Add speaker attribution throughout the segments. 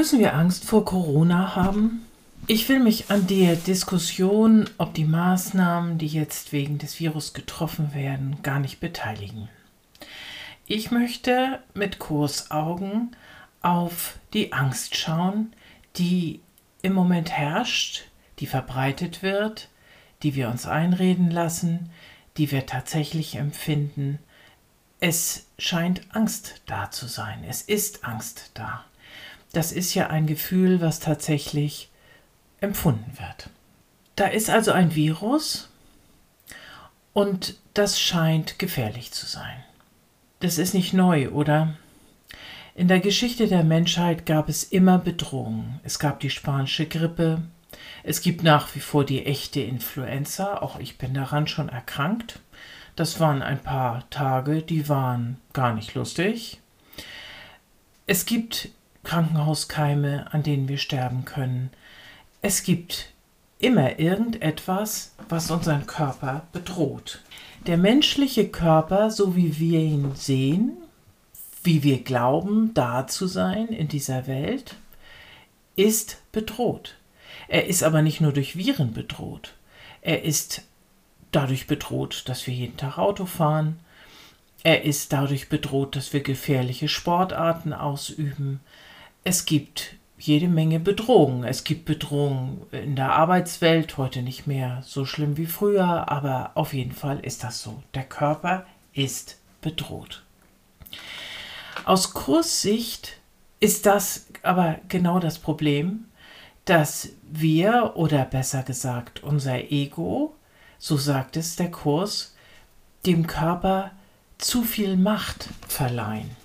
Speaker 1: Müssen wir Angst vor Corona haben? Ich will mich an der Diskussion, ob die Maßnahmen, die jetzt wegen des Virus getroffen werden, gar nicht beteiligen. Ich möchte mit Kursaugen auf die Angst schauen, die im Moment herrscht, die verbreitet wird, die wir uns einreden lassen, die wir tatsächlich empfinden. Es scheint Angst da zu sein. Es ist Angst da. Das ist ja ein Gefühl, was tatsächlich empfunden wird. Da ist also ein Virus und das scheint gefährlich zu sein. Das ist nicht neu, oder? In der Geschichte der Menschheit gab es immer Bedrohungen. Es gab die spanische Grippe, es gibt nach wie vor die echte Influenza, auch ich bin daran schon erkrankt. Das waren ein paar Tage, die waren gar nicht lustig. Es gibt Krankenhauskeime, an denen wir sterben können. Es gibt immer irgendetwas, was unseren Körper bedroht. Der menschliche Körper, so wie wir ihn sehen, wie wir glauben, da zu sein in dieser Welt, ist bedroht. Er ist aber nicht nur durch Viren bedroht. Er ist dadurch bedroht, dass wir jeden Tag Auto fahren. Er ist dadurch bedroht, dass wir gefährliche Sportarten ausüben. Es gibt jede Menge Bedrohungen. Es gibt Bedrohungen in der Arbeitswelt, heute nicht mehr so schlimm wie früher, aber auf jeden Fall ist das so. Der Körper ist bedroht. Aus Kurssicht ist das aber genau das Problem, dass wir, oder besser gesagt unser Ego, so sagt es der Kurs, dem Körper zu viel Macht verleihen.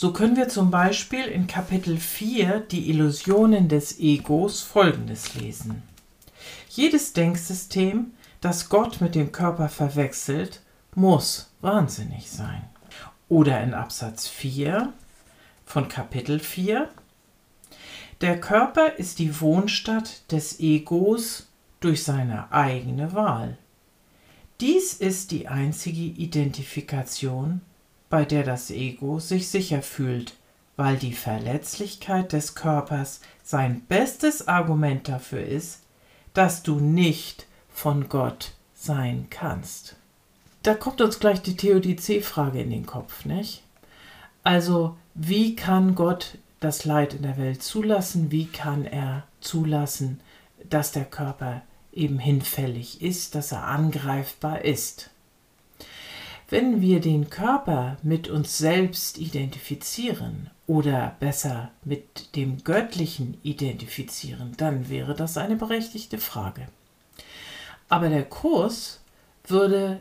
Speaker 1: So können wir zum Beispiel in Kapitel 4 die Illusionen des Egos folgendes lesen. Jedes Denksystem, das Gott mit dem Körper verwechselt, muss wahnsinnig sein. Oder in Absatz 4 von Kapitel 4. Der Körper ist die Wohnstadt des Egos durch seine eigene Wahl. Dies ist die einzige Identifikation bei der das Ego sich sicher fühlt, weil die Verletzlichkeit des Körpers sein bestes Argument dafür ist, dass du nicht von Gott sein kannst. Da kommt uns gleich die Theodizee-Frage in den Kopf, nicht? Also, wie kann Gott das Leid in der Welt zulassen? Wie kann er zulassen, dass der Körper eben hinfällig ist, dass er angreifbar ist? Wenn wir den Körper mit uns selbst identifizieren oder besser mit dem Göttlichen identifizieren, dann wäre das eine berechtigte Frage. Aber der Kurs würde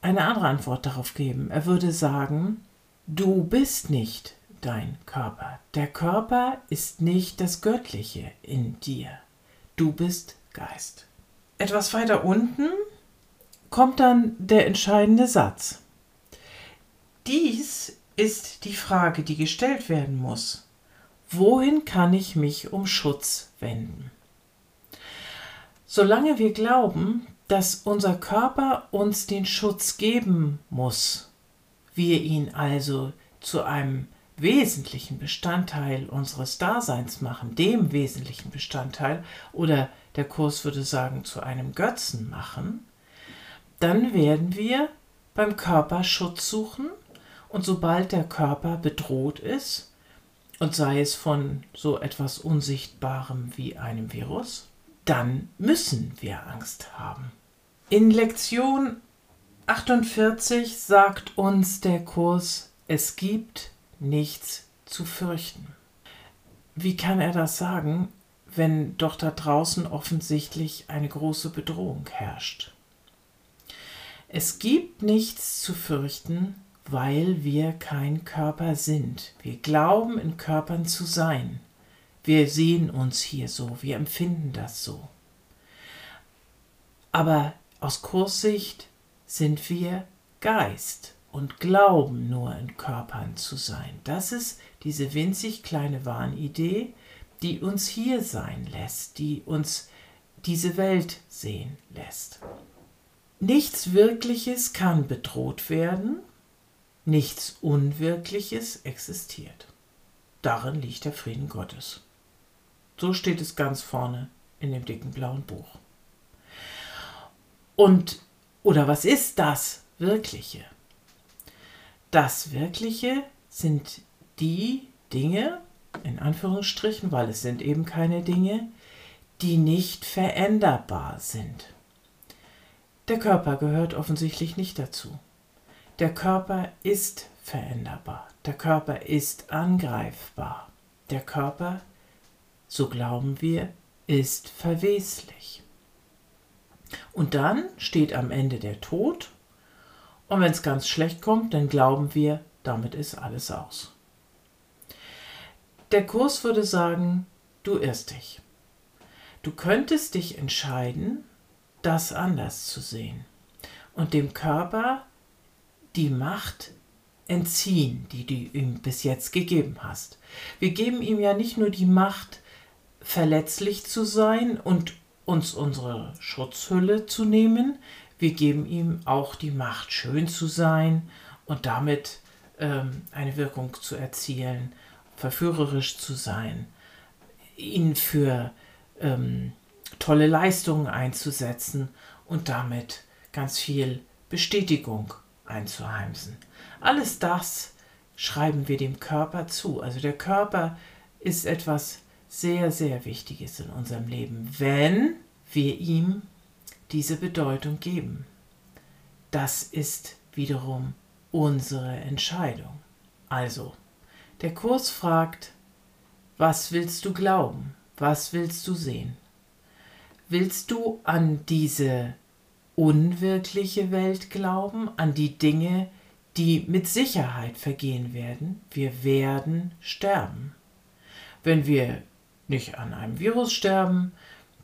Speaker 1: eine andere Antwort darauf geben. Er würde sagen, du bist nicht dein Körper. Der Körper ist nicht das Göttliche in dir. Du bist Geist. Etwas weiter unten kommt dann der entscheidende Satz. Dies ist die Frage, die gestellt werden muss. Wohin kann ich mich um Schutz wenden? Solange wir glauben, dass unser Körper uns den Schutz geben muss, wir ihn also zu einem wesentlichen Bestandteil unseres Daseins machen, dem wesentlichen Bestandteil, oder der Kurs würde sagen, zu einem Götzen machen, dann werden wir beim Körper Schutz suchen und sobald der Körper bedroht ist, und sei es von so etwas Unsichtbarem wie einem Virus, dann müssen wir Angst haben. In Lektion 48 sagt uns der Kurs, es gibt nichts zu fürchten. Wie kann er das sagen, wenn doch da draußen offensichtlich eine große Bedrohung herrscht? Es gibt nichts zu fürchten, weil wir kein Körper sind. Wir glauben in Körpern zu sein. Wir sehen uns hier so, wir empfinden das so. Aber aus Kurssicht sind wir Geist und glauben nur in Körpern zu sein. Das ist diese winzig kleine Wahnidee, die uns hier sein lässt, die uns diese Welt sehen lässt. Nichts Wirkliches kann bedroht werden, nichts Unwirkliches existiert. Darin liegt der Frieden Gottes. So steht es ganz vorne in dem dicken blauen Buch. Und, oder was ist das Wirkliche? Das Wirkliche sind die Dinge, in Anführungsstrichen, weil es sind eben keine Dinge, die nicht veränderbar sind. Der Körper gehört offensichtlich nicht dazu. Der Körper ist veränderbar. Der Körper ist angreifbar. Der Körper, so glauben wir, ist verweslich. Und dann steht am Ende der Tod. Und wenn es ganz schlecht kommt, dann glauben wir, damit ist alles aus. Der Kurs würde sagen, du irrst dich. Du könntest dich entscheiden, das anders zu sehen und dem Körper die Macht entziehen, die du ihm bis jetzt gegeben hast. Wir geben ihm ja nicht nur die Macht, verletzlich zu sein und uns unsere Schutzhülle zu nehmen, wir geben ihm auch die Macht, schön zu sein und damit ähm, eine Wirkung zu erzielen, verführerisch zu sein, ihn für ähm, tolle Leistungen einzusetzen und damit ganz viel Bestätigung einzuheimsen. Alles das schreiben wir dem Körper zu. Also der Körper ist etwas sehr, sehr Wichtiges in unserem Leben, wenn wir ihm diese Bedeutung geben. Das ist wiederum unsere Entscheidung. Also, der Kurs fragt, was willst du glauben? Was willst du sehen? Willst du an diese unwirkliche Welt glauben, an die Dinge, die mit Sicherheit vergehen werden? Wir werden sterben. Wenn wir nicht an einem Virus sterben,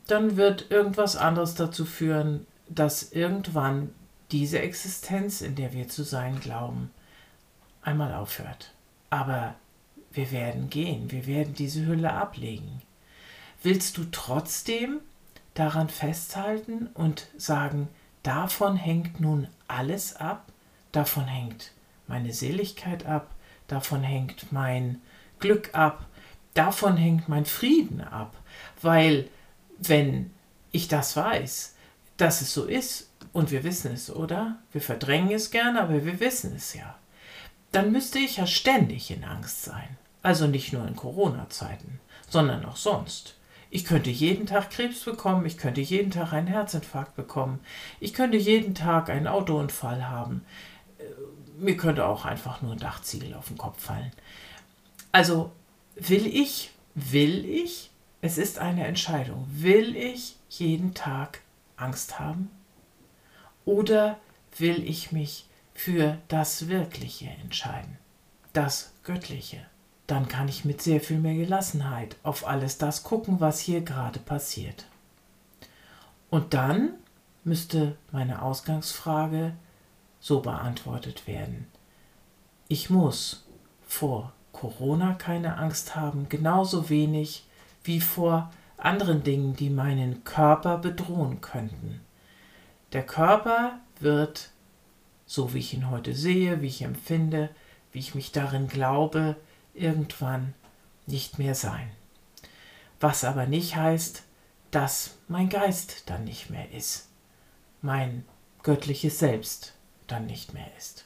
Speaker 1: dann wird irgendwas anderes dazu führen, dass irgendwann diese Existenz, in der wir zu sein glauben, einmal aufhört. Aber wir werden gehen, wir werden diese Hülle ablegen. Willst du trotzdem daran festhalten und sagen, davon hängt nun alles ab, davon hängt meine Seligkeit ab, davon hängt mein Glück ab, davon hängt mein Frieden ab, weil wenn ich das weiß, dass es so ist, und wir wissen es, oder? Wir verdrängen es gerne, aber wir wissen es ja. Dann müsste ich ja ständig in Angst sein. Also nicht nur in Corona-Zeiten, sondern auch sonst. Ich könnte jeden Tag Krebs bekommen, ich könnte jeden Tag einen Herzinfarkt bekommen, ich könnte jeden Tag einen Autounfall haben. Äh, mir könnte auch einfach nur ein Dachziegel auf den Kopf fallen. Also will ich, will ich, es ist eine Entscheidung, will ich jeden Tag Angst haben? Oder will ich mich für das Wirkliche entscheiden, das Göttliche? Dann kann ich mit sehr viel mehr Gelassenheit auf alles das gucken, was hier gerade passiert. Und dann müsste meine Ausgangsfrage so beantwortet werden. Ich muss vor Corona keine Angst haben, genauso wenig wie vor anderen Dingen, die meinen Körper bedrohen könnten. Der Körper wird, so wie ich ihn heute sehe, wie ich empfinde, wie ich mich darin glaube, irgendwann nicht mehr sein. Was aber nicht heißt, dass mein Geist dann nicht mehr ist, mein göttliches Selbst dann nicht mehr ist.